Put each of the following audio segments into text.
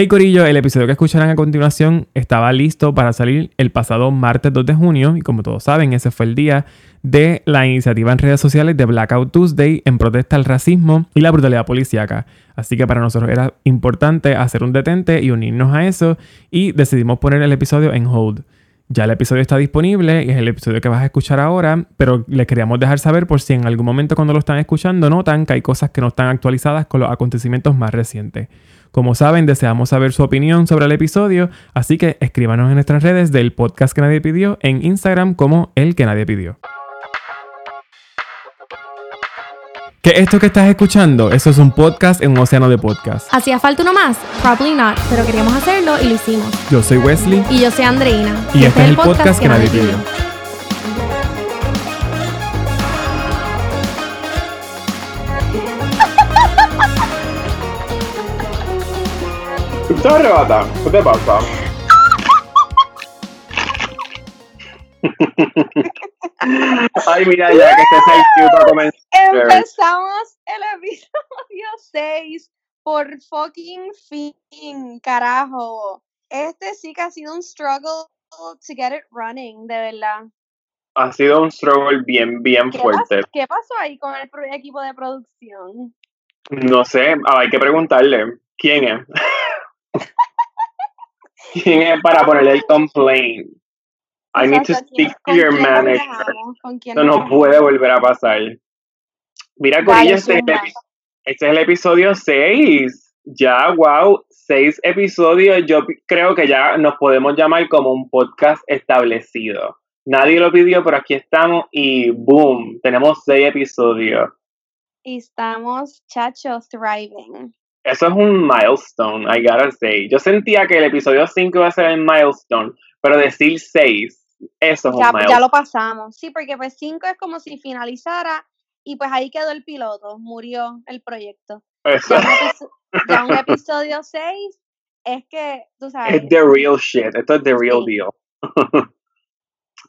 Hey Corillo, el episodio que escucharán a continuación estaba listo para salir el pasado martes 2 de junio y como todos saben ese fue el día de la iniciativa en redes sociales de Blackout Tuesday en protesta al racismo y la brutalidad policíaca. Así que para nosotros era importante hacer un detente y unirnos a eso y decidimos poner el episodio en hold. Ya el episodio está disponible y es el episodio que vas a escuchar ahora, pero les queríamos dejar saber por si en algún momento cuando lo están escuchando notan que hay cosas que no están actualizadas con los acontecimientos más recientes. Como saben, deseamos saber su opinión sobre el episodio, así que escríbanos en nuestras redes del podcast que nadie pidió en Instagram como el que nadie pidió. ¿Qué esto que estás escuchando? Eso es un podcast en un océano de podcasts. ¿Hacía falta uno más? Probably not, pero queríamos hacerlo y lo hicimos. Yo soy Wesley. Y yo soy Andreina. Y, este, es el podcast, que, nadie pidió. ¿Qué te pasa? Ay, mira, ya que estés ahí para comenzar. Empezamos el episodio 6 por fucking fin, carajo. Este sí que ha sido un struggle to get it running, de verdad. Ha sido un struggle bien, bien ¿Qué fuerte. pasó, ¿Qué pasó ahí con el equipo de producción? No sé, ah, hay que preguntarle. ¿Quién es? ¿Quién es para ponerle el complaint? I need to Exacto, ¿quién- speak to your manager. Esto no puede volver a pasar. Mira, Dale, Corillo, este, este es el episodio 6. Ya, wow, 6 episodios. Yo creo que ya nos podemos llamar como un podcast establecido. Nadie lo pidió, pero aquí estamos y boom, tenemos 6 episodios. Y estamos, chachos, thriving. Eso es un milestone, I gotta say. Yo sentía que el episodio 5 iba a ser el milestone, pero decir 6, eso es Ya, un milestone. ya lo pasamos. Sí, porque pues 5 es como si finalizara y pues ahí quedó el piloto, murió el proyecto. Eso Ya un, episo- ya un episodio 6 es que, tú sabes, es the real shit. Esto es the real Sí. deal.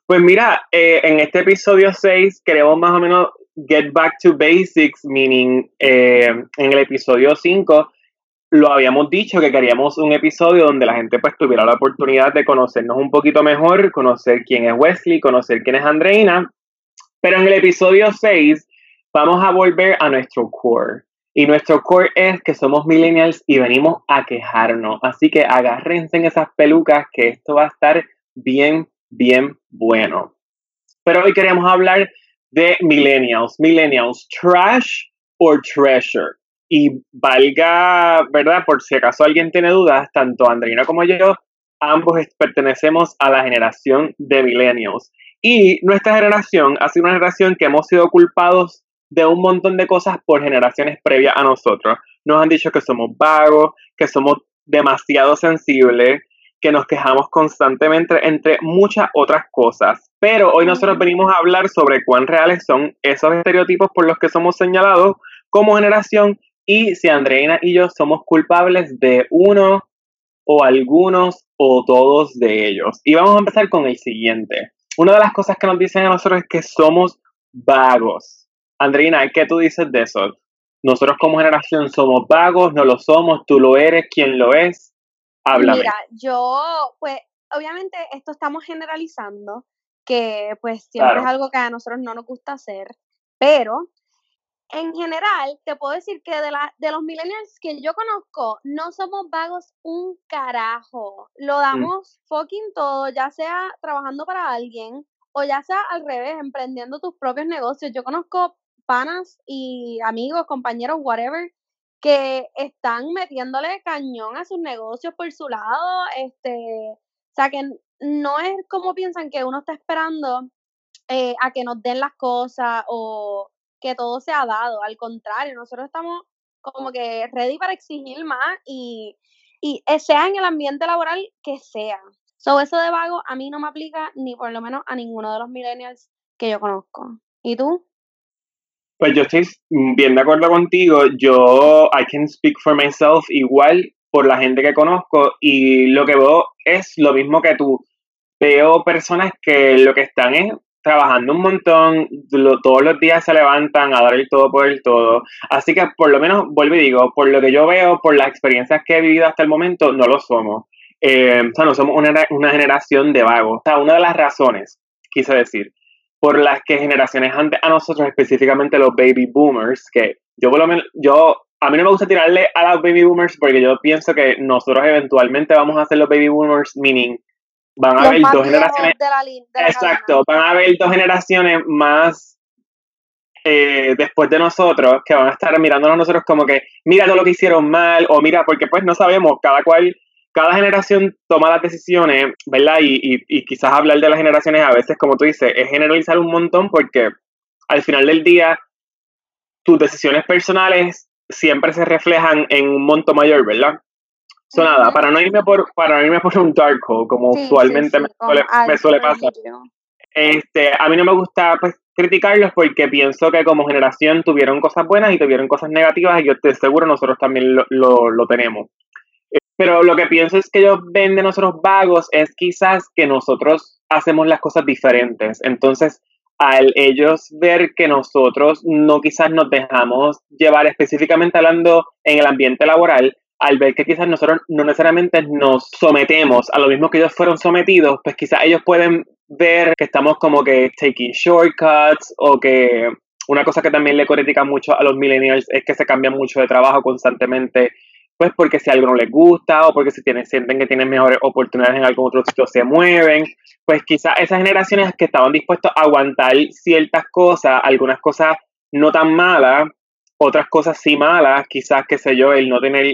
pues mira, eh, en este episodio 6 queremos más o menos get back to basics, meaning eh, en el episodio 5 lo habíamos dicho que queríamos un episodio donde la gente pues tuviera la oportunidad de conocernos un poquito mejor, conocer quién es Wesley, conocer quién es Andreina. Pero en el episodio 6 vamos a volver a nuestro core. Y nuestro core es que somos millennials y venimos a quejarnos. Así que agárrense en esas pelucas que esto va a estar bien, bien bueno. Pero hoy queremos hablar de millennials. Millennials, trash or treasure. Y valga, ¿verdad? Por si acaso alguien tiene dudas, tanto Andreina como yo, ambos pertenecemos a la generación de millennials. Y nuestra generación ha sido una generación que hemos sido culpados de un montón de cosas por generaciones previas a nosotros. Nos han dicho que somos vagos, que somos demasiado sensibles, que nos quejamos constantemente, entre muchas otras cosas. Pero hoy nosotros venimos a hablar sobre cuán reales son esos estereotipos por los que somos señalados como generación y si Andreina y yo somos culpables de uno o algunos o todos de ellos. Y vamos a empezar con el siguiente. Una de las cosas que nos dicen a nosotros es que somos vagos. Andreina, ¿qué tú dices de eso? Nosotros como generación somos vagos, no lo somos, tú lo eres, ¿quién lo es? Háblame. Mira, yo, pues, obviamente esto estamos generalizando, que pues siempre Claro. es algo que a nosotros no nos gusta hacer, pero en general te puedo decir que de, la, de los millennials que yo conozco, no somos vagos un carajo. Lo damos fucking todo, ya sea trabajando para alguien o ya sea al revés, emprendiendo tus propios negocios. Yo conozco panas y amigos, compañeros, whatever, que están metiéndole cañón a sus negocios por su lado, este, o sea que no es como piensan que uno está esperando eh, a que nos den las cosas o que todo sea dado, al contrario, nosotros estamos como que ready para exigir más y, y eh, sea en el ambiente laboral que sea. So, eso de vago a mí no me aplica ni por lo menos a ninguno de los millennials que yo conozco. ¿Y tú? Pues yo estoy bien de acuerdo contigo. Yo, I can speak for myself igual por la gente que conozco y lo que veo es lo mismo que tú. Veo personas que lo que están es trabajando un montón, todos los días se levantan a dar el todo por el todo. Así que por lo menos, vuelvo y digo, por lo que yo veo, por las experiencias que he vivido hasta el momento, no lo somos. Eh, o sea, no somos una, una generación de vagos. O sea, una de las razones, quise decir, por las que generaciones antes a nosotros, específicamente los baby boomers, que yo por lo menos, yo, a mí no me gusta tirarle a los baby boomers porque yo pienso que nosotros eventualmente vamos a ser los baby boomers, meaning van a haber dos generaciones. exacto, van a haber dos generaciones más eh, después de nosotros que van a estar mirándonos nosotros como que mira todo lo que hicieron mal o mira, porque pues no sabemos, cada cual cada generación toma las decisiones, ¿verdad? Y, y, quizás hablar de las generaciones a veces, como tú dices, es generalizar un montón porque al final del día tus decisiones personales siempre se reflejan en un monto mayor, ¿verdad? So, nada, para no irme por, para no irme por un dark hole, como usualmente me, suele, pasar. Este, a mí no me gusta pues, criticarlos porque pienso que como generación tuvieron cosas buenas y tuvieron cosas negativas y yo estoy seguro nosotros también lo, lo, lo tenemos. Pero lo que pienso es que ellos ven de nosotros vagos es quizás que nosotros hacemos las cosas diferentes. Entonces, al ellos ver que nosotros no quizás nos dejamos llevar específicamente hablando en el ambiente laboral, al ver que quizás nosotros no necesariamente nos sometemos a lo mismo que ellos fueron sometidos, pues quizás ellos pueden ver que estamos como que taking shortcuts o que una cosa que también le critica mucho a los millennials es que se cambian mucho de trabajo constantemente pues porque si algo no les gusta o porque si tienen, sienten que tienen mejores oportunidades en algún otro sitio se mueven, pues quizás esas generaciones que estaban dispuestos a aguantar ciertas cosas, algunas cosas no tan malas, otras cosas sí malas, quizás, qué sé yo, el no tener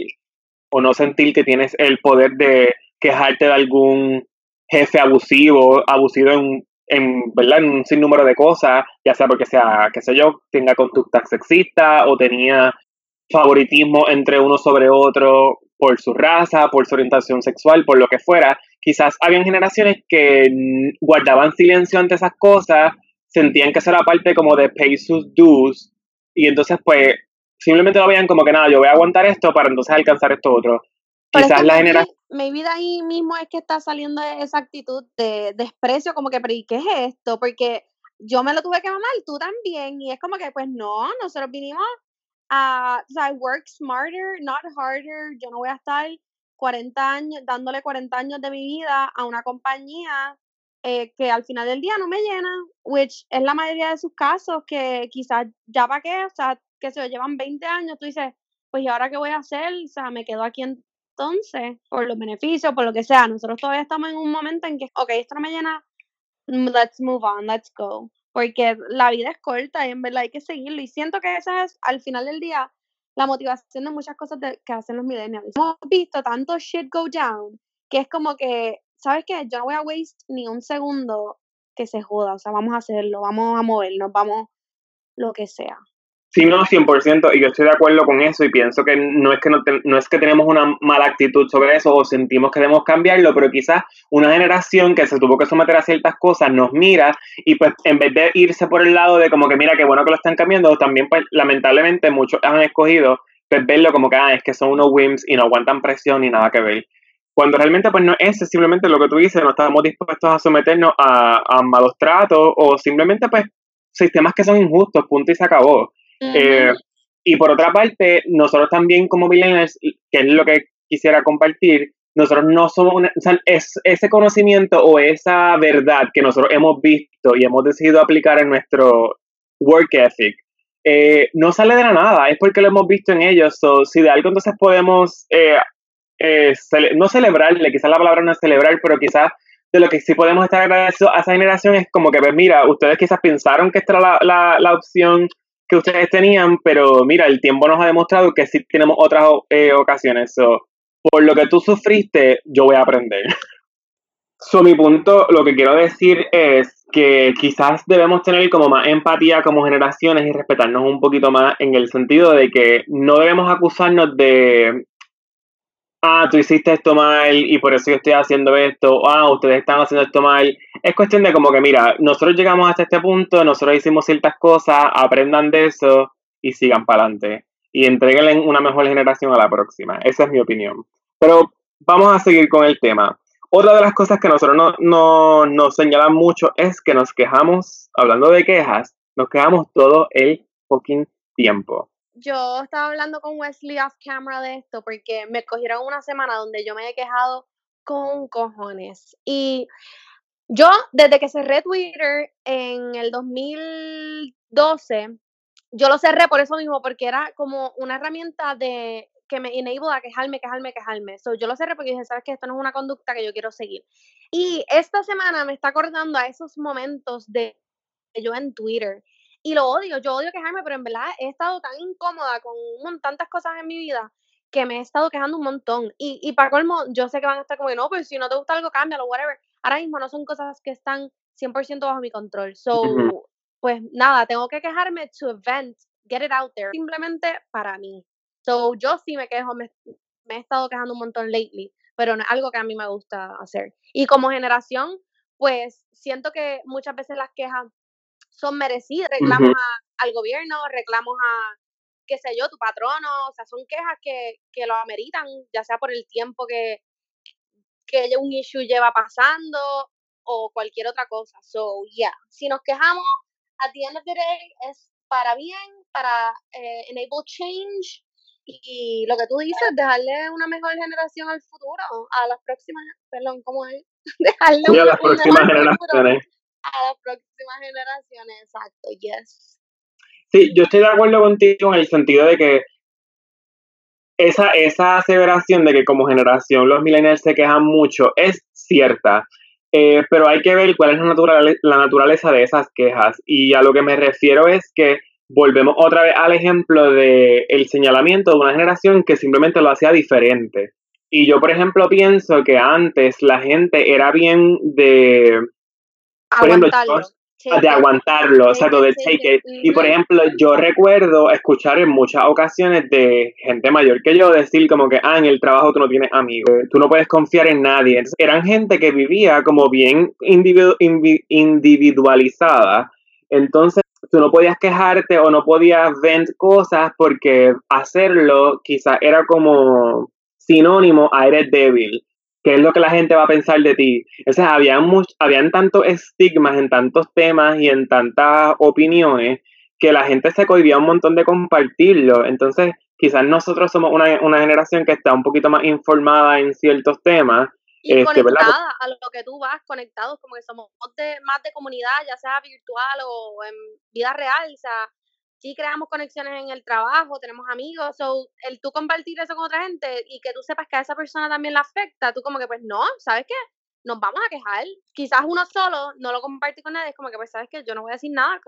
o no sentir que tienes el poder de quejarte de algún jefe abusivo, abusivo en, en, ¿verdad? en un sinnúmero de cosas, ya sea porque sea, qué sé yo, tenga conducta sexista o tenía favoritismo entre uno sobre otro por su raza, por su orientación sexual, por lo que fuera. Quizás habían generaciones que guardaban silencio ante esas cosas, sentían que eso era parte como de pay sus dues, y entonces pues simplemente lo veían como que nada, yo voy a aguantar esto para entonces alcanzar esto otro. Quizás la generación... Mi vida ahí mismo es que está saliendo esa actitud de desprecio, como que, pero ¿y qué es esto? Porque yo me lo tuve que mamar, tú también, y es como que, pues no, nosotros vinimos a, o sea, work smarter, not harder. Yo no voy a estar 40 años, dándole 40 años de mi vida a una compañía eh, que al final del día no me llena, which es la mayoría de sus casos, que quizás ya para qué, o sea, que se llevan 20 años, tú dices, pues ¿y ahora qué voy a hacer? O sea, me quedo aquí entonces, por los beneficios, por lo que sea. Nosotros todavía estamos en un momento en que, ok, esto no me llena, let's move on, let's go porque la vida es corta y en verdad hay que seguirlo. Y siento que esa es, al final del día, la motivación de muchas cosas que hacen los millennials. Hemos visto tanto shit go down que es como que, ¿sabes qué? Yo no voy a waste ni un segundo que se joda. O sea, vamos a hacerlo, vamos a movernos, vamos lo que sea. Sí, no, 100%, y yo estoy de acuerdo con eso y pienso que no es que no, no, es que tenemos una mala actitud sobre eso o sentimos que debemos cambiarlo, pero quizás una generación que se tuvo que someter a ciertas cosas nos mira y pues en vez de irse por el lado de como que mira qué bueno que lo están cambiando, también pues lamentablemente muchos han escogido pues verlo como que ah, es que son unos whims y no aguantan presión ni nada que ver. Cuando realmente pues no es simplemente lo que tú dices, no estamos dispuestos a someternos a malos tratos o simplemente pues sistemas que son injustos, punto y se acabó. Eh, y por otra parte, nosotros también como millennials, que es lo que quisiera compartir, nosotros no somos una, o sea, es, ese conocimiento o esa verdad que nosotros hemos visto y hemos decidido aplicar en nuestro work ethic, eh, no sale de la nada, es porque lo hemos visto en ellos. So, si de algo entonces podemos, eh, no celebrarle, quizás la palabra no es celebrar, pero quizás de lo que sí podemos estar agradecidos a esa generación es como que, pues mira, ustedes quizás pensaron que esta era la, la, la opción que ustedes tenían, pero mira, el tiempo nos ha demostrado que sí tenemos otras eh, ocasiones. So, por lo que tú sufriste, yo voy a aprender. So, mi punto, lo que quiero decir es que quizás debemos tener como más empatía como generaciones y respetarnos un poquito más en el sentido de que no debemos acusarnos de ah, tú hiciste esto mal y por eso yo estoy haciendo esto, ah, ustedes están haciendo esto mal. Es cuestión de como que, mira, nosotros llegamos hasta este punto, nosotros hicimos ciertas cosas, aprendan de eso y sigan para adelante. Y entreguen una mejor generación a la próxima. Esa es mi opinión. Pero vamos a seguir con el tema. Otra de las cosas que nosotros no, no, nos señalan mucho es que nos quejamos, hablando de quejas, nos quejamos todo el fucking tiempo. Yo estaba hablando con Wesley off camera de esto porque me cogieron una semana donde yo me he quejado con cojones. Y yo, desde que cerré Twitter en el 2012, yo lo cerré por eso mismo, porque era como una herramienta de que me enable a quejarme, quejarme, quejarme. So, yo lo cerré porque dije, sabes que esto no es una conducta que yo quiero seguir. Y esta semana me está acordando a esos momentos de yo en Twitter. Y lo odio, yo odio quejarme, pero en verdad he estado tan incómoda con tantas cosas en mi vida que me he estado quejando un montón. Y, y para colmo, yo sé que van a estar como que no, pues si no te gusta algo, cámbialo, whatever. Ahora mismo no son cosas que están 100% bajo mi control. So, pues nada, tengo que quejarme to vent, get it out there, simplemente para mí. So, yo sí me quejo, me, he estado quejando un montón lately, pero no es algo que a mí me gusta hacer. Y como generación, pues siento que muchas veces las quejas son merecidas. Reclamos al gobierno, reclamos a, qué sé yo, tu patrono, o sea, son quejas que, que lo ameritan, ya sea por el tiempo que, que un issue lleva pasando o cualquier otra cosa. So, yeah, si nos quejamos, at the end of the day, es para bien, para eh, enable change y lo que tú dices, dejarle una mejor generación al futuro, a las próximas, perdón, ¿cómo es? Dejarle a las próximas generaciones. A las próximas generaciones, exacto, yes. Sí, yo estoy de acuerdo contigo en el sentido de que esa, esa aseveración de que como generación los millennials se quejan mucho es cierta, eh, pero hay que ver cuál es la, la naturaleza de esas quejas. Y a lo que me refiero es que volvemos otra vez al ejemplo de el señalamiento de una generación que simplemente lo hacía diferente. Y yo, por ejemplo, pienso que antes la gente era bien de... Por ejemplo, de aguantarlo, o sea, take it. Y por ejemplo, yo recuerdo escuchar en muchas ocasiones de gente mayor que yo decir como que, ah, en el trabajo tú no tienes amigos, tú no puedes confiar en nadie. eran gente que vivía como bien individualizada. Entonces, tú no podías quejarte o no podías vender cosas porque hacerlo quizás era como sinónimo a eres débil, que es lo que la gente va a pensar de ti. Entonces, había habían tantos estigmas en tantos temas y en tantas opiniones que la gente se cohibía un montón de compartirlo. Entonces, quizás nosotros somos una, una generación que está un poquito más informada en ciertos temas y este, conectada a lo que tú vas, conectados, como que somos de, más de comunidad, ya sea virtual o en vida real, o sea, sí creamos conexiones en el trabajo, tenemos amigos, o el tú compartir eso con otra gente y que tú sepas que a esa persona también la afecta, tú como que pues no, ¿sabes qué? Nos vamos a quejar. Quizás uno solo no lo comparte con nadie, es como que pues sabes que yo no voy a decir nada,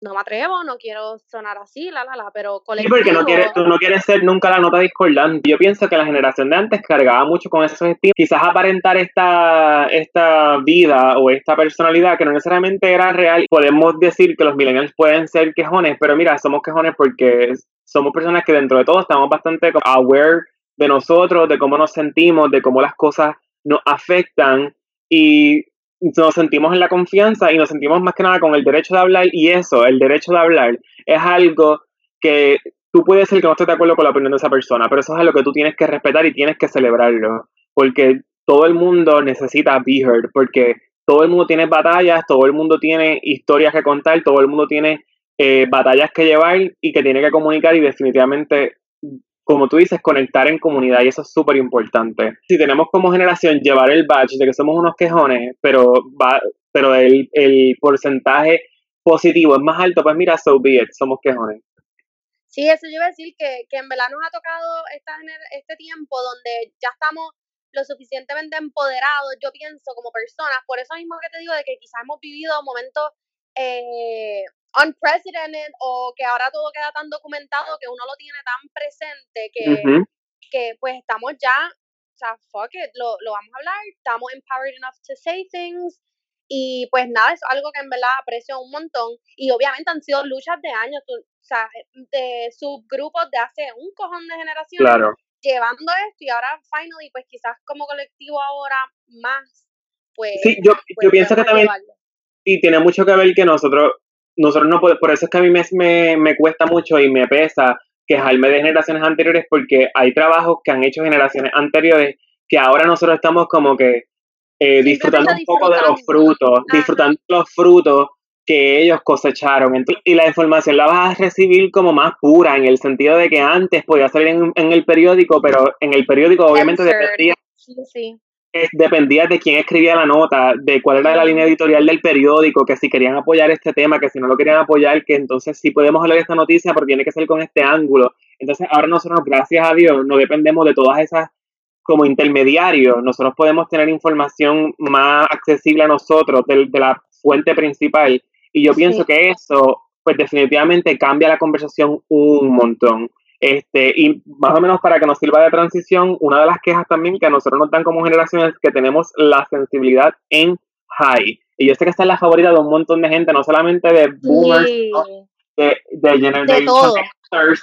no me atrevo, no quiero sonar así, la, la, la, pero colectivo... Sí, porque no quieres, tú no quieres ser nunca la nota discordante. Yo pienso que la generación de antes cargaba mucho con esos estilos. Quizás aparentar esta, esta vida o esta personalidad que no necesariamente era real. Podemos decir que los millennials pueden ser quejones, pero mira, somos quejones porque somos personas que dentro de todo estamos bastante aware de nosotros, de cómo nos sentimos, de cómo las cosas nos afectan y nos sentimos en la confianza y nos sentimos más que nada con el derecho de hablar y eso, el derecho de hablar, es algo que tú puedes ser que no estés de acuerdo con la opinión de esa persona, pero eso es algo que tú tienes que respetar y tienes que celebrarlo, porque todo el mundo necesita be heard, porque todo el mundo tiene batallas, todo el mundo tiene historias que contar, todo el mundo tiene eh, batallas que llevar y que tiene que comunicar y definitivamente como tú dices, conectar en comunidad y eso es súper importante. Si tenemos como generación llevar el badge de que somos unos quejones, pero va, pero el, el porcentaje positivo es más alto, pues mira, so be it, somos quejones. Sí, eso yo iba a decir que, que en verdad nos ha tocado esta, este tiempo donde ya estamos lo suficientemente empoderados, yo pienso, como personas, por eso mismo que te digo de que quizás hemos vivido momentos eh, unprecedented o que ahora todo queda tan documentado que uno lo tiene tan presente que, que pues estamos ya, o sea, fuck it, lo, lo vamos a hablar, estamos empowered enough to say things y pues nada, es algo que en verdad aprecio un montón y obviamente han sido luchas de años, o sea, de subgrupos de hace un cojón de generaciones. Llevando esto y ahora finally, pues quizás como colectivo ahora más, pues... Sí, yo, yo pues, pienso que también... Y tiene mucho que ver que nosotros nosotros no podemos, por eso es que a mí me, me, cuesta mucho y me pesa quejarme de generaciones anteriores porque hay trabajos que han hecho generaciones anteriores que ahora nosotros estamos como que eh, disfrutando un poco de los frutos, disfrutando los frutos que ellos cosecharon. y la información la vas a recibir como más pura, en el sentido de que antes podía salir en, en el periódico, pero en el periódico obviamente dependía, dependía de quién escribía la nota, de cuál era la línea editorial del periódico, que si querían apoyar este tema, que si no lo querían apoyar, que entonces sí podemos hablar de esta noticia, porque tiene que ser con este ángulo. Entonces ahora nosotros, gracias a Dios, no dependemos de todas esas como intermediarios, nosotros podemos tener información más accesible a nosotros de, de la fuente principal y yo pienso que eso, pues definitivamente cambia la conversación un montón. Este, y más o menos para que nos sirva de transición, una de las quejas también que a nosotros nos dan como generación es que tenemos la sensibilidad en high. Y yo sé que esta es la favorita de un montón de gente, no solamente de boomers, de, de Generation de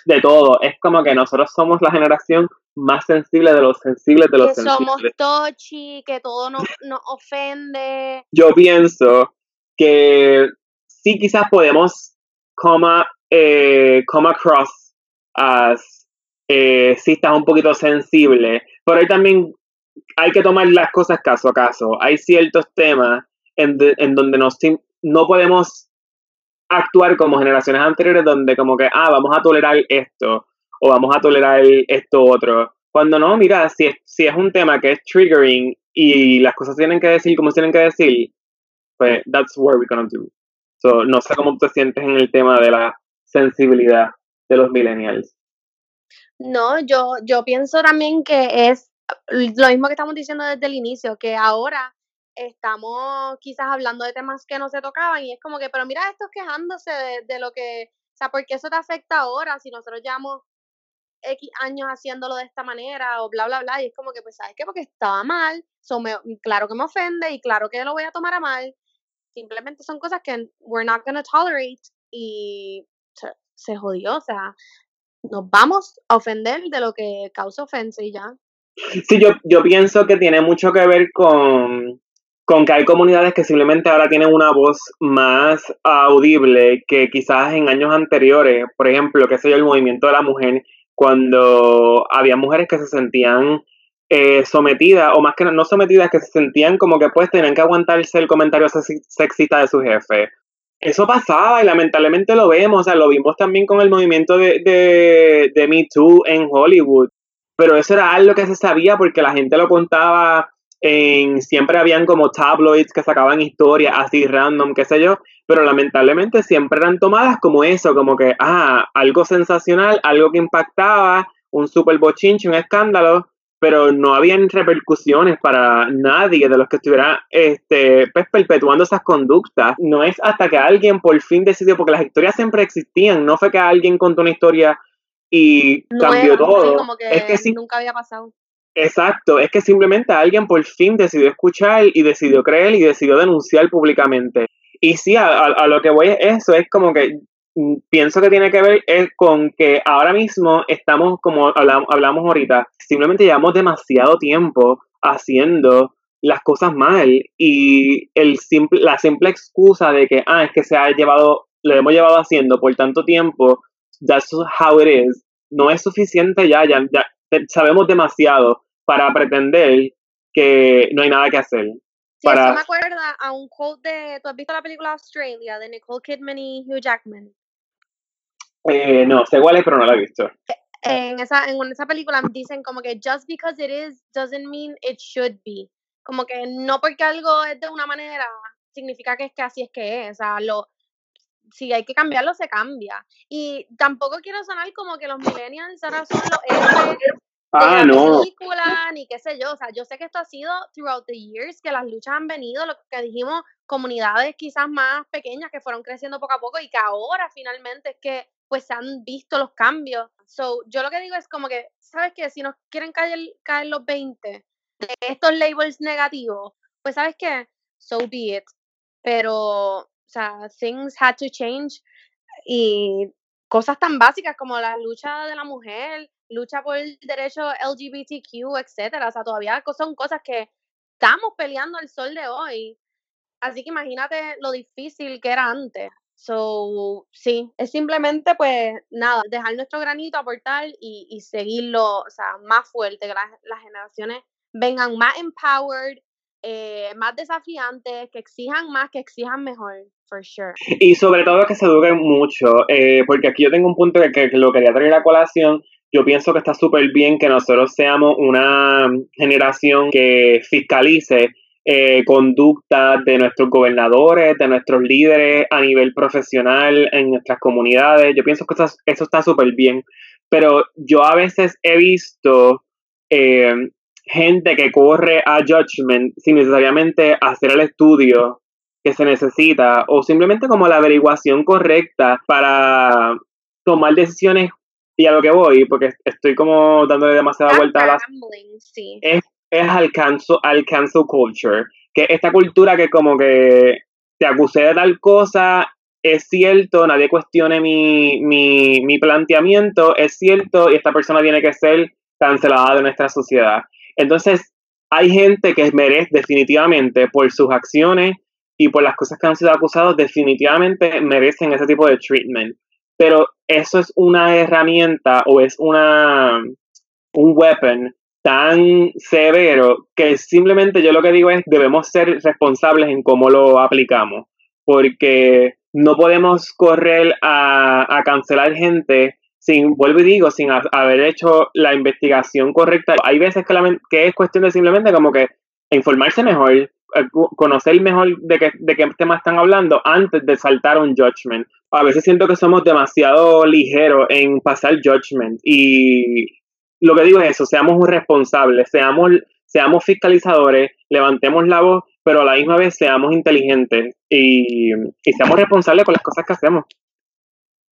de todo. Es como que nosotros somos la generación más sensible de los sensibles de los que somos touchy, que todo nos, nos ofende. Yo pienso que sí quizás podemos come, eh, come across as eh, estás un poquito sensible, pero ahí también hay que tomar las cosas caso a caso. Hay ciertos temas en, en donde no podemos actuar como generaciones anteriores donde como que, ah, vamos a tolerar esto o vamos a tolerar esto otro. Cuando no, mira, si es, si es un tema que es triggering y las cosas tienen que decir como tienen que decir, pues that's what we're gonna do no sé cómo te sientes en el tema de la sensibilidad de los millennials. No, yo, yo pienso también que es lo mismo que estamos diciendo desde el inicio, que ahora estamos quizás hablando de temas que no se tocaban y es como que, pero mira estos quejándose de, lo que, o sea, ¿por qué eso te afecta ahora si nosotros llevamos X años haciéndolo de esta manera o bla, bla, bla? Y es como que, pues, ¿sabes qué? Porque estaba mal, claro que me ofende y claro que lo voy a tomar a mal, simplemente son cosas que we're not gonna tolerate y se, jodió, o sea, nos vamos a ofender de lo que causa ofensa y ya. Sí, yo, yo pienso que tiene mucho que ver con, con que hay comunidades que simplemente ahora tienen una voz más audible que quizás en años anteriores, por ejemplo, que sé yo, el movimiento de la mujer, cuando había mujeres que se sentían eh, sometidas, o más que no sometidas, que se sentían como que pues tenían que aguantarse el comentario sexista de su jefe. Eso pasaba y lamentablemente lo vemos, o sea, lo vimos también con el movimiento de, de, de Me Too en Hollywood. Pero eso era algo que se sabía porque la gente lo contaba en, siempre habían como tabloids que sacaban historias así random, qué sé yo, pero lamentablemente siempre eran tomadas como eso, como que, ah, algo sensacional, algo que impactaba, un super bochinche, un escándalo, pero no habían repercusiones para nadie de los que estuviera este, pues, perpetuando esas conductas. No es hasta que alguien por fin decidió, porque las historias siempre existían, no fue que alguien contó una historia y cambió todo. como que es que nunca había pasado. Exacto, es que simplemente alguien por fin decidió escuchar y decidió creer y decidió denunciar públicamente. Y sí, a, a lo que voy es eso, es como que pienso que tiene que ver es con que ahora mismo estamos, como hablamos, hablamos ahorita, simplemente llevamos demasiado tiempo haciendo las cosas mal y el simple, la simple excusa de que, ah, es que se ha llevado, lo hemos llevado haciendo por tanto tiempo, that's how it is, no es suficiente ya, ya, ya sabemos demasiado para pretender que no hay nada que hacer. para... Eso me acuerda a un quote de, ¿tú has visto la película Australia de Nicole Kidman y Hugh Jackman? Eh, no, sé cuál es, pero no la he visto. En esa, en esa película dicen como que just because it is doesn't mean it should be. Como que no porque algo es de una manera significa que es que así es que es. O sea, lo, si hay que cambiarlo, se cambia. Y tampoco quiero sonar como que los millennials ahora son los héroes ah, no. película, ni qué sé yo. O sea, yo sé que esto ha sido throughout the years, que las luchas han venido, lo que dijimos, comunidades quizás más pequeñas que fueron creciendo poco a poco y que ahora finalmente es que pues han visto los cambios. So, yo lo que digo es como que, ¿sabes qué? Si nos quieren caer, caer los 20 de estos labels negativos, pues ¿sabes qué? So be it. Pero, o sea, things had to change y cosas tan básicas como la lucha de la mujer, lucha por el derecho LGBTQ, etcétera, o sea, todavía son cosas que estamos peleando al sol de hoy. Así que imagínate lo difícil que era antes. So, sí, es simplemente pues nada, dejar nuestro granito, aportar y, y seguirlo, o sea, más fuerte, que las, generaciones vengan más empowered, eh, más desafiantes, que exijan más, que exijan mejor, for sure. Y sobre todo que se eduquen mucho, eh, porque aquí yo tengo un punto que, que lo quería traer a colación. Yo pienso que está súper bien que nosotros seamos una generación que fiscalice eh, conducta de nuestros gobernadores, de nuestros líderes a nivel profesional en nuestras comunidades. Yo pienso que eso, eso está súper bien. Pero yo a veces he visto eh, gente que corre a judgment sin necesariamente hacer el estudio que se necesita o simplemente como la averiguación correcta para tomar decisiones y a lo que voy, porque estoy como dándole demasiada vuelta a las... Es, es al, cancel, culture, que esta cultura que como que te acusé de tal cosa, es cierto, nadie cuestione mi, mi, mi planteamiento, es cierto, y esta persona tiene que ser cancelada de nuestra sociedad. Entonces, hay gente que merece definitivamente por sus acciones y por las cosas que han sido acusados, definitivamente merecen ese tipo de treatment. Pero eso es una herramienta o es una un weapon tan severo que simplemente yo lo que digo es debemos ser responsables en cómo lo aplicamos. Porque no podemos correr a, a cancelar gente sin, vuelvo y digo, sin haber hecho la investigación correcta. Hay veces que, que es cuestión de simplemente como que informarse mejor, eh, conocer mejor de qué, de qué tema están hablando antes de saltar un judgment. A veces siento que somos demasiado ligeros en pasar judgment y lo que digo es eso, seamos responsables, seamos, seamos fiscalizadores, levantemos la voz, pero a la misma vez seamos inteligentes y, y seamos responsables con las cosas que hacemos.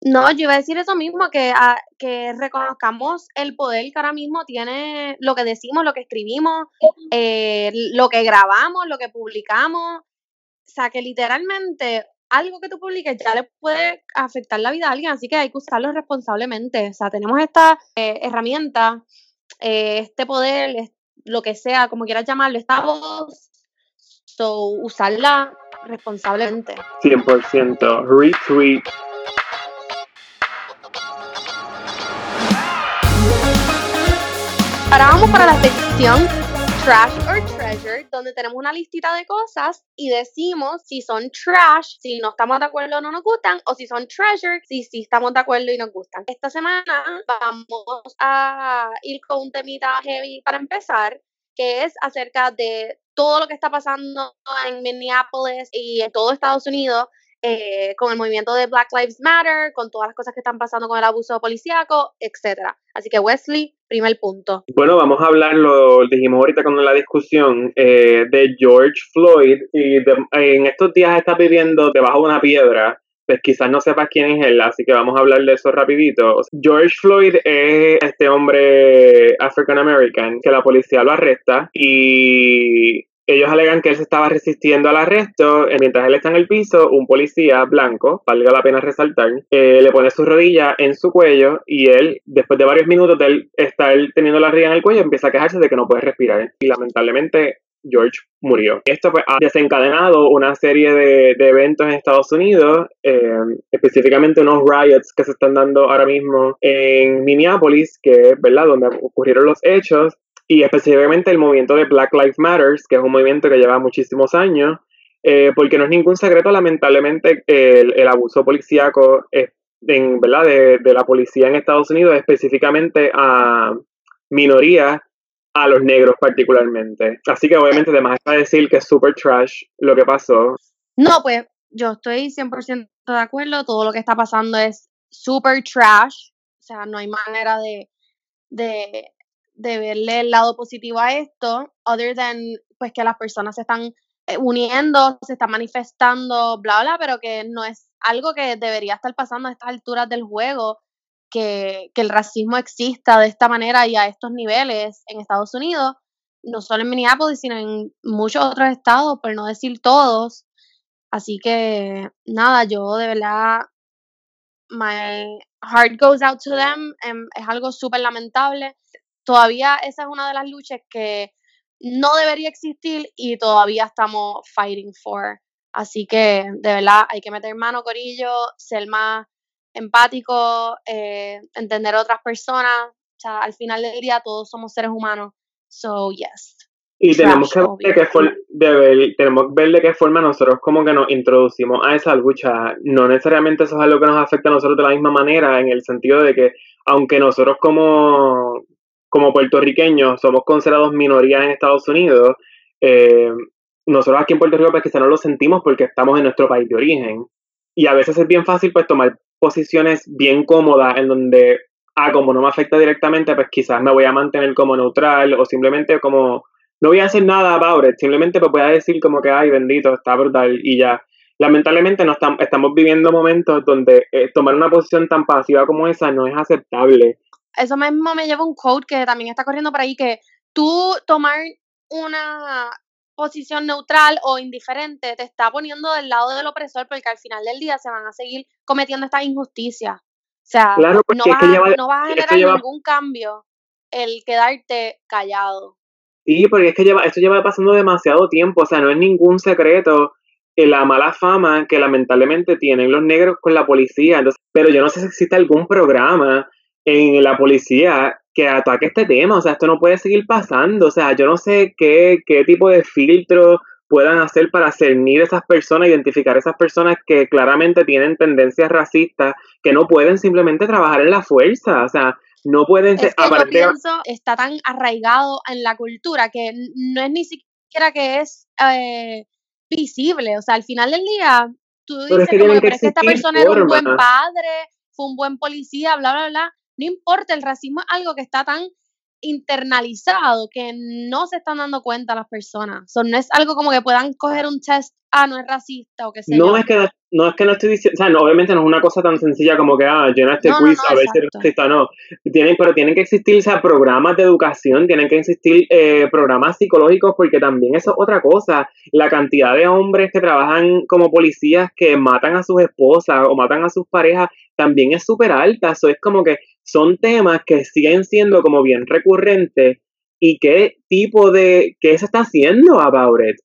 No, yo iba a decir eso mismo, que, ah, que reconozcamos el poder que ahora mismo tiene lo que decimos, lo que escribimos, eh, lo que grabamos, lo que publicamos. O sea, que literalmente algo que tú publiques ya le puede afectar la vida a alguien, así que hay que usarlo responsablemente. O sea, tenemos esta eh, herramienta, eh, este poder, lo que sea, como quieras llamarlo, esta voz, so, usarla responsablemente. 100%. Retweet Ahora vamos para la sección Trash or Treasure, donde tenemos una listita de cosas y decimos si son trash, si no estamos de acuerdo o no nos gustan, o si son treasure, si sí estamos de acuerdo y nos gustan. Esta semana vamos a ir con un temita heavy para empezar, que es acerca de todo lo que está pasando en Minneapolis y en todo Estados Unidos eh, con el movimiento de Black Lives Matter, con todas las cosas que están pasando con el abuso policíaco, etcétera. Así que Wesley, primer punto. Bueno, vamos a hablar, lo dijimos ahorita con la discusión, eh, de George Floyd y en estos días está viviendo debajo de una piedra pues quizás no sepas quién es él, así que vamos a hablar de eso rapidito. George Floyd es este hombre African American que la policía lo arresta y ellos alegan que él se estaba resistiendo al arresto. Eh, mientras él está en el piso, un policía blanco, valga la pena resaltar, eh, le pone su rodilla en su cuello y él, después de varios minutos de estar teniendo la rodilla en el cuello, empieza a quejarse de que no puede respirar. Y lamentablemente George murió. Esto pues, ha desencadenado una serie de, eventos en Estados Unidos, eh, específicamente unos riots que se están dando ahora mismo en Minneapolis, que es ¿verdad? donde ocurrieron los hechos, y específicamente el movimiento de Black Lives Matters, que es un movimiento que lleva muchísimos años, eh, porque no es ningún secreto, lamentablemente, el, el abuso policíaco en, ¿verdad? De, de, la policía en Estados Unidos, específicamente a minorías, a los negros particularmente. Así que obviamente además está decir que es super trash lo que pasó. No, pues yo estoy 100% de acuerdo, todo lo que está pasando es super trash, o sea, no hay manera de, de de verle el lado positivo a esto, other than pues que las personas se están eh, uniendo, se están manifestando, bla, bla, pero que no es algo que debería estar pasando a estas alturas del juego, que, que el racismo exista de esta manera y a estos niveles en Estados Unidos, no solo en Minneapolis, sino en muchos otros estados, por no decir todos. Así que nada, yo de verdad, my heart goes out to them, em, es algo súper lamentable todavía esa es una de las luchas que no debería existir y todavía estamos fighting for. Así que de verdad hay que meter mano, Corillo, ser más empático, eh, entender a otras personas. O sea, al final del día todos somos seres humanos. So, yes. Y tenemos que, ver de qué tenemos que ver de qué forma nosotros como que nos introducimos a esa lucha. No necesariamente eso es algo que nos afecta a nosotros de la misma manera, en el sentido de que aunque nosotros como, como puertorriqueños somos considerados minoría en Estados Unidos, eh, nosotros aquí en Puerto Rico pues quizá no lo sentimos porque estamos en nuestro país de origen. Y a veces es bien fácil pues tomar posiciones bien cómodas en donde, ah, como no me afecta directamente, pues quizás me voy a mantener como neutral o simplemente como no voy a hacer nada about it, simplemente pues voy a decir como que, ay, bendito, está brutal y ya. Lamentablemente no estamos, viviendo momentos donde eh, tomar una posición tan pasiva como esa no es aceptable. Eso mismo me lleva un quote que también está corriendo por ahí, que tú tomar una posición neutral o indiferente te está poniendo del lado del opresor porque al final del día se van a seguir cometiendo estas injusticias. O sea, no, vas, a generar ningún cambio el quedarte callado. Sí, porque es que lleva, esto lleva pasando demasiado tiempo, o sea, no es ningún secreto la mala fama que lamentablemente tienen los negros con la policía. Entonces, pero yo no sé si existe algún programa en la policía que ataque este tema. O sea, esto no puede seguir pasando. O sea, yo no sé qué, qué tipo de filtro puedan hacer para cernir a esas personas, identificar a esas personas que claramente tienen tendencias racistas, que no pueden simplemente trabajar en la fuerza. O sea, no pueden ser, aparte, está tan arraigado en la cultura que no es ni siquiera que es eh, visible, o sea, al final del día tú dices pero que, esta persona era un buen padre, fue un buen policía, bla, bla, bla, no importa, el racismo es algo que está tan internalizado que no se están dando cuenta las personas. O no es algo como que puedan coger un test, ah, no es racista o que sea. No es que no es que no estoy diciendo, o sea, no, obviamente no es una cosa tan sencilla como que, ah, llena este quiz a ver si es racista, no. Tienen, pero tienen que existir, o programas de educación, tienen que existir eh, programas psicológicos, porque también eso es otra cosa. La cantidad de hombres que trabajan como policías que matan a sus esposas o matan a sus parejas también es súper alta. Eso es como que son temas que siguen siendo como bien recurrentes y qué tipo de, qué se está haciendo about it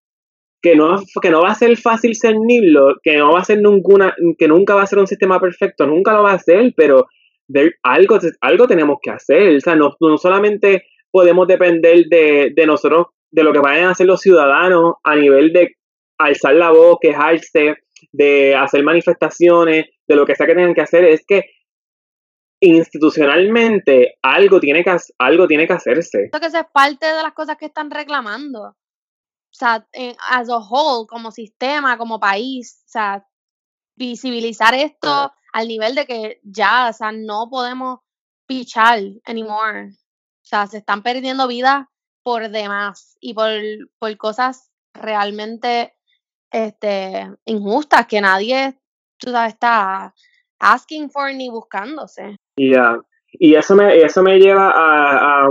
que no, que no va a ser fácil cernirlo, que no va a ser ninguna, que nunca va a ser un sistema perfecto, nunca lo va a ser, pero algo, algo tenemos que hacer. O sea, no, solamente podemos depender de, de, nosotros, de lo que vayan a hacer los ciudadanos a nivel de alzar la voz, quejarse, de hacer manifestaciones, de lo que sea que tengan que hacer, es que institucionalmente algo tiene que, algo tiene que hacerse. Esto que es parte de las cosas que están reclamando o sea, as a whole, como sistema, como país, o sea, visibilizar esto al nivel de que ya, o sea, no podemos pichar anymore. O sea, se están perdiendo vidas por demás y por, por cosas realmente este, injustas que nadie, tú sabes, está asking for ni buscándose. Ya, y eso me, eso me lleva a,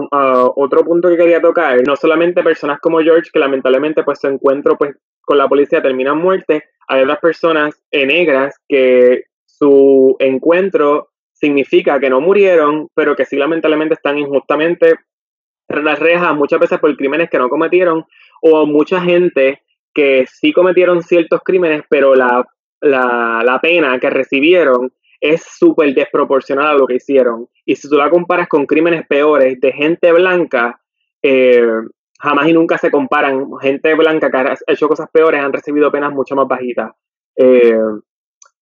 otro punto que quería tocar. No solamente personas como George, que lamentablemente pues su encuentro pues, con la policía termina muerte, hay otras personas negras que su encuentro significa que no murieron, pero que sí lamentablemente están injustamente las rejas, muchas veces por crímenes que no cometieron, o mucha gente que sí cometieron ciertos crímenes, pero la, la, la pena que recibieron es súper desproporcionada lo que hicieron. Y si tú la comparas con crímenes peores de gente blanca, eh, jamás y nunca se comparan. Gente blanca que ha hecho cosas peores han recibido penas mucho más bajitas. Eh,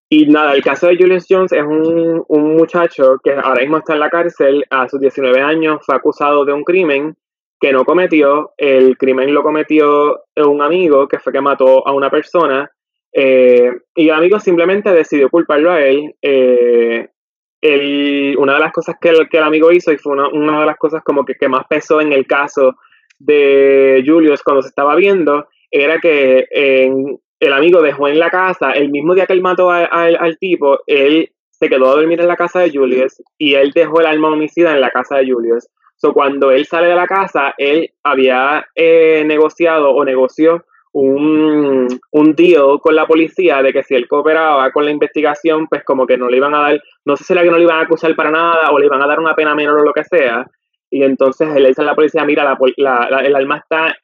y nada, el caso de Julius Jones es un, un, muchacho que ahora mismo está en la cárcel, a sus 19 años fue acusado de un crimen que no cometió. El crimen lo cometió un amigo que fue que mató a una persona eh, y el amigo simplemente decidió culparlo a él. Eh, una de las cosas que el, que el amigo hizo, y fue una, de las cosas como que, que, más pesó en el caso de Julius cuando se estaba viendo, era que el amigo dejó en la casa, el mismo día que él mató al tipo, él se quedó a dormir en la casa de Julius y él dejó el alma homicida en la casa de Julius. So, cuando él sale de la casa, él había eh, negociado o negoció un, un con la policía de que si él cooperaba con la investigación, pues como que no le iban a dar, no sé si era que no le iban a acusar para nada o le iban a dar una pena menor o lo que sea. Y entonces él le dice a la policía, mira, la, la, el alma está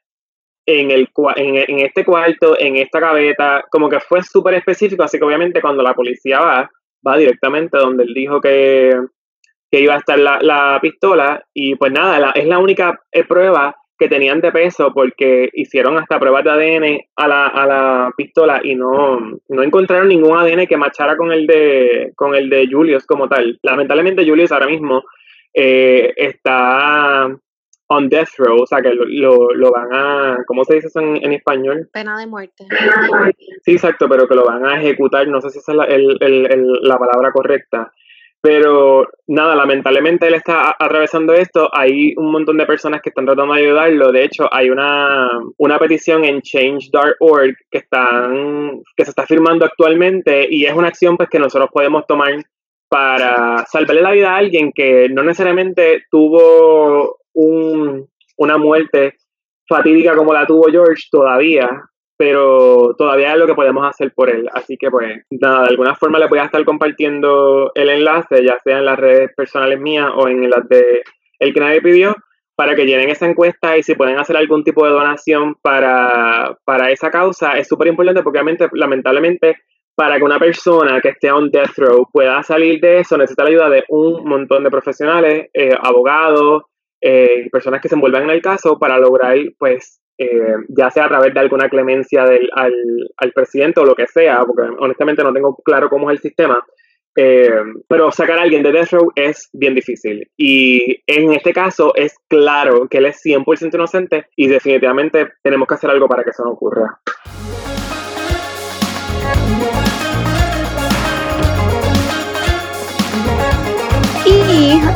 en, el, en, en, este cuarto, en esta gaveta, como que fue súper específico, así que obviamente cuando la policía va, va directamente donde él dijo que, que iba a estar la, la pistola y pues nada, es la única prueba que tenían de peso porque hicieron hasta pruebas de ADN a la, a la pistola y no, no encontraron ningún ADN que machara con el de con el de Julius como tal. Lamentablemente Julius ahora mismo eh, está on death row, o sea que lo, lo, van a, ¿cómo se dice eso en, español? Pena de muerte. Sí, exacto, pero que lo van a ejecutar, no sé si esa es la, el, el, la palabra correcta. Pero nada, lamentablemente él está atravesando esto. Hay un montón de personas que están tratando de ayudarlo. De hecho, hay una, una petición en change.org que, están, que se está firmando actualmente y es una acción pues, que nosotros podemos tomar para salvarle la vida a alguien que no necesariamente tuvo un, una muerte fatídica como la tuvo George todavía, pero todavía es lo que podemos hacer por él. Así que pues nada, de alguna forma le voy a estar compartiendo el enlace, ya sea en las redes personales mías o en las de el que nadie pidió, para que llenen esa encuesta y si pueden hacer algún tipo de donación para, para esa causa, es súper importante porque obviamente, lamentablemente, para que una persona que esté on death row pueda salir de eso, necesita la ayuda de un montón de profesionales, eh, abogados, eh, personas que se envuelvan en el caso para lograr pues eh, ya sea a través de alguna clemencia del, al, al, presidente o lo que sea, porque honestamente no tengo claro cómo es el sistema, eh, pero sacar a alguien de Death Row es bien difícil. Y en este caso es claro que él es 100% inocente y definitivamente tenemos que hacer algo para que eso no ocurra.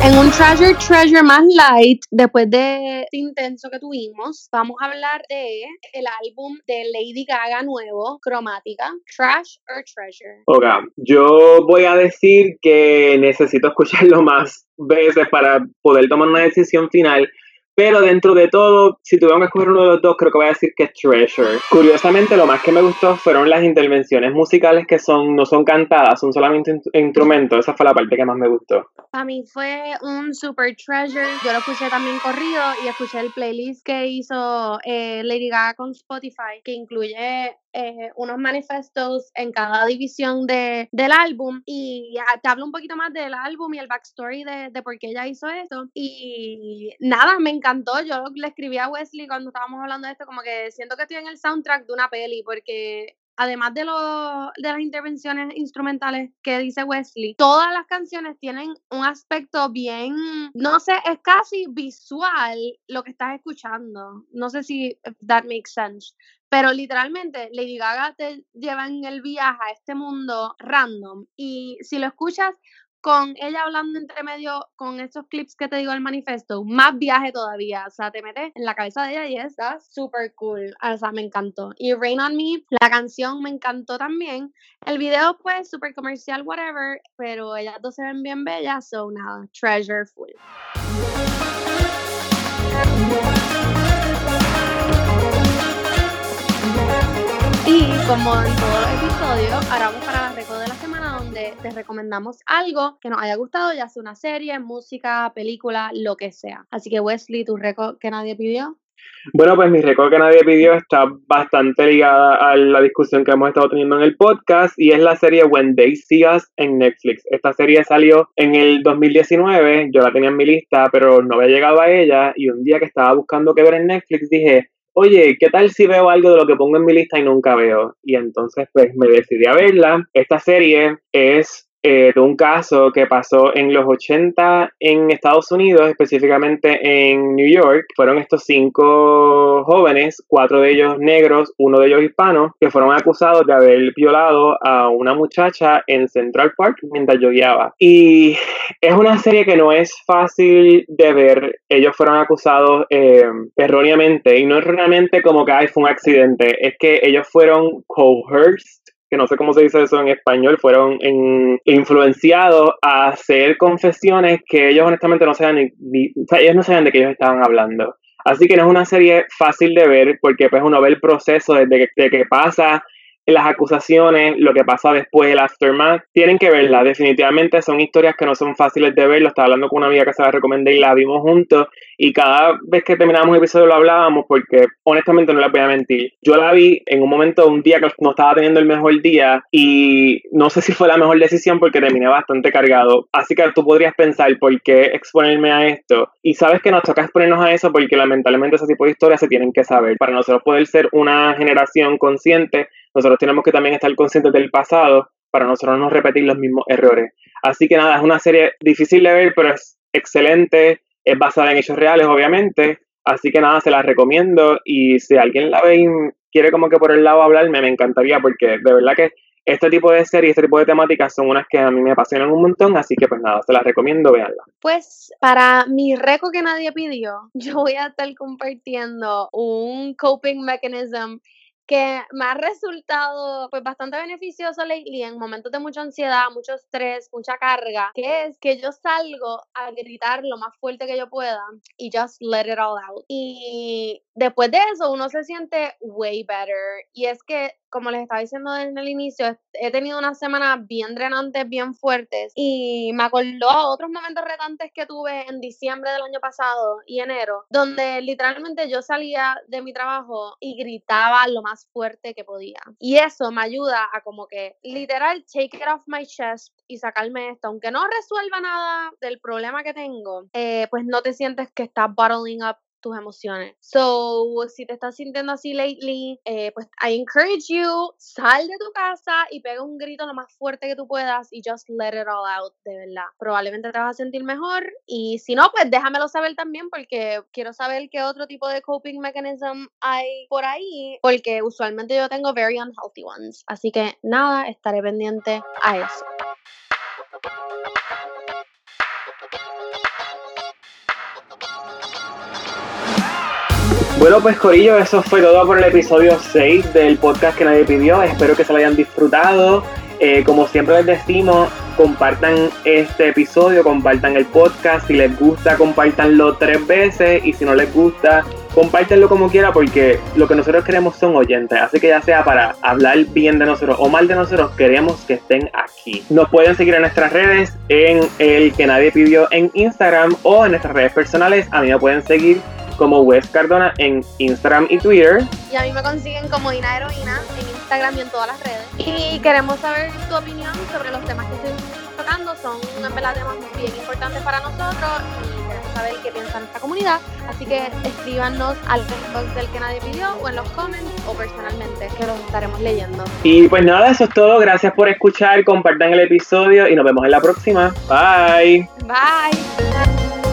En un Treasure Treasure más light, después de este intenso que tuvimos, vamos a hablar de el álbum de Lady Gaga nuevo, Cromática, Trash or Treasure. Ok, yo voy a decir que necesito escucharlo más veces para poder tomar una decisión final pero dentro de todo, si tuviera que escoger uno de los dos, creo que voy a decir que es Treasure. Curiosamente, lo más que me gustó fueron las intervenciones musicales que son no son cantadas, son solamente instrumentos. Esa fue la parte que más me gustó. A mí fue un super treasure. Yo lo escuché también corrido y escuché el playlist que hizo eh, Lady Gaga con Spotify, que incluye eh, unos manifestos en cada división de, del álbum y te hablo un poquito más del álbum y el backstory de, de por qué ella hizo esto. Y nada, me encantó. Yo le escribí a Wesley cuando estábamos hablando de esto, como que siento que estoy en el soundtrack de una peli, porque además de, lo, de las intervenciones instrumentales que dice Wesley, todas las canciones tienen un aspecto bien, no sé, es casi visual lo que estás escuchando. No sé si that makes sense. Pero literalmente Lady Gaga te lleva en el viaje a este mundo random y si lo escuchas con ella hablando entre medio con estos clips que te digo del manifiesto, más viaje todavía, o sea, te metes en la cabeza de ella y está súper cool, o sea, me encantó. Y Rain on Me, la canción me encantó también. El video pues súper comercial, whatever, pero ellas dos se ven bien bellas, so nada, treasure full. Como en todos los episodios, ahora vamos para la reco de la semana donde te recomendamos algo que nos haya gustado, ya sea una serie, música, película, lo que sea. Así que Wesley, tu reco que nadie pidió. Bueno, pues mi récord que nadie pidió está bastante ligada a la discusión que hemos estado teniendo en el podcast y es la serie When They See Us en Netflix. Esta serie salió en el 2019, yo la tenía en mi lista, pero no había llegado a ella y un día que estaba buscando qué ver en Netflix dije, oye, ¿qué tal si veo algo de lo que pongo en mi lista y nunca veo? Y entonces pues me decidí a verla. Esta serie es de un caso que pasó en los 80 en Estados Unidos, específicamente en New York. Fueron estos cinco jóvenes, cuatro de ellos negros, uno de ellos hispanos, que fueron acusados de haber violado a una muchacha en Central Park mientras yo guiaba. Y es una serie que no es fácil de ver. Ellos fueron acusados eh, erróneamente, y no erróneamente como que fue un accidente, es que ellos fueron coerced que no sé cómo se dice eso en español, fueron influenciados a hacer confesiones que ellos honestamente no sabían ni, sea, ellos no sabían de qué ellos estaban hablando. Así que no es una serie fácil de ver porque pues uno ve el proceso desde que, que pasa las acusaciones, lo que pasa después, el aftermath, tienen que verla. Definitivamente son historias que no son fáciles de ver. Lo estaba hablando con una amiga que se la recomendé y la vimos juntos. Y cada vez que terminábamos el episodio lo hablábamos porque honestamente no les voy a mentir. Yo la vi en un momento, un día que no estaba teniendo el mejor día y no sé si fue la mejor decisión porque terminé bastante cargado. Así que tú podrías pensar, ¿por qué exponerme a esto? Y sabes que nos toca exponernos a eso porque lamentablemente ese tipo de historias se tienen que saber. Para nosotros poder ser una generación consciente nosotros tenemos que también estar conscientes del pasado para nosotros no repetir los mismos errores. Así que nada, es una serie difícil de ver, pero es excelente, es basada en hechos reales, obviamente. Así que nada, se la recomiendo y si alguien la ve y quiere como que por el lado hablarme, me encantaría porque de verdad que este tipo de series, este tipo de temáticas son unas que a mí me apasionan un montón, así que pues nada, se las recomiendo, véanla. Pues para mi reco que nadie pidió, yo voy a estar compartiendo un coping mechanism que me ha resultado pues bastante beneficioso lately en momentos de mucha ansiedad, mucho estrés, mucha carga, que es que yo salgo a gritar lo más fuerte que yo pueda y just let it all out. Y después de eso uno se siente way better. Y es que como les estaba diciendo desde el inicio, he tenido unas semanas bien drenantes, bien fuertes y me acordó a otros momentos retantes que tuve en diciembre del año pasado y enero, donde literalmente yo salía de mi trabajo y gritaba lo más fuerte que podía. Y eso me ayuda a como que literal take it off my chest y sacarme esto, aunque no resuelva nada del problema que tengo, eh, pues no te sientes que estás bottling up tus emociones. So, si te estás sintiendo así lately, eh, pues I encourage you, sal de tu casa y pega un grito lo más fuerte que tú puedas y just let it all out, de verdad. Probablemente te vas a sentir mejor y si no, pues déjamelo saber también porque quiero saber qué otro tipo de coping mechanism hay por ahí, porque usualmente yo tengo very unhealthy ones. Así que nada, estaré pendiente a eso. Bueno, pues Corillo, eso fue todo por el episodio 6 del podcast que nadie pidió. Espero que se lo hayan disfrutado. Eh, como siempre les decimos, compartan este episodio, compartan el podcast. Si les gusta, compartanlo tres veces. Y si no les gusta, compártanlo como quiera porque lo que nosotros queremos son oyentes. Así que ya sea para hablar bien de nosotros o mal de nosotros, queremos que estén aquí. Nos pueden seguir en nuestras redes, en el que nadie pidió en Instagram o en nuestras redes personales. A mí me pueden seguir como Wes Cardona en Instagram y Twitter. Y a mí me consiguen como Ina Heroína en Instagram y en todas las redes. Y queremos saber tu opinión sobre los temas que estoy tocando. Son en verdad temas bien importantes para nosotros y queremos saber qué piensa nuestra comunidad. Así que escríbanos al Facebook del que nadie pidió o en los comments o personalmente que los estaremos leyendo. Y pues nada, eso es todo. Gracias por escuchar, compartan el episodio y nos vemos en la próxima. Bye. Bye.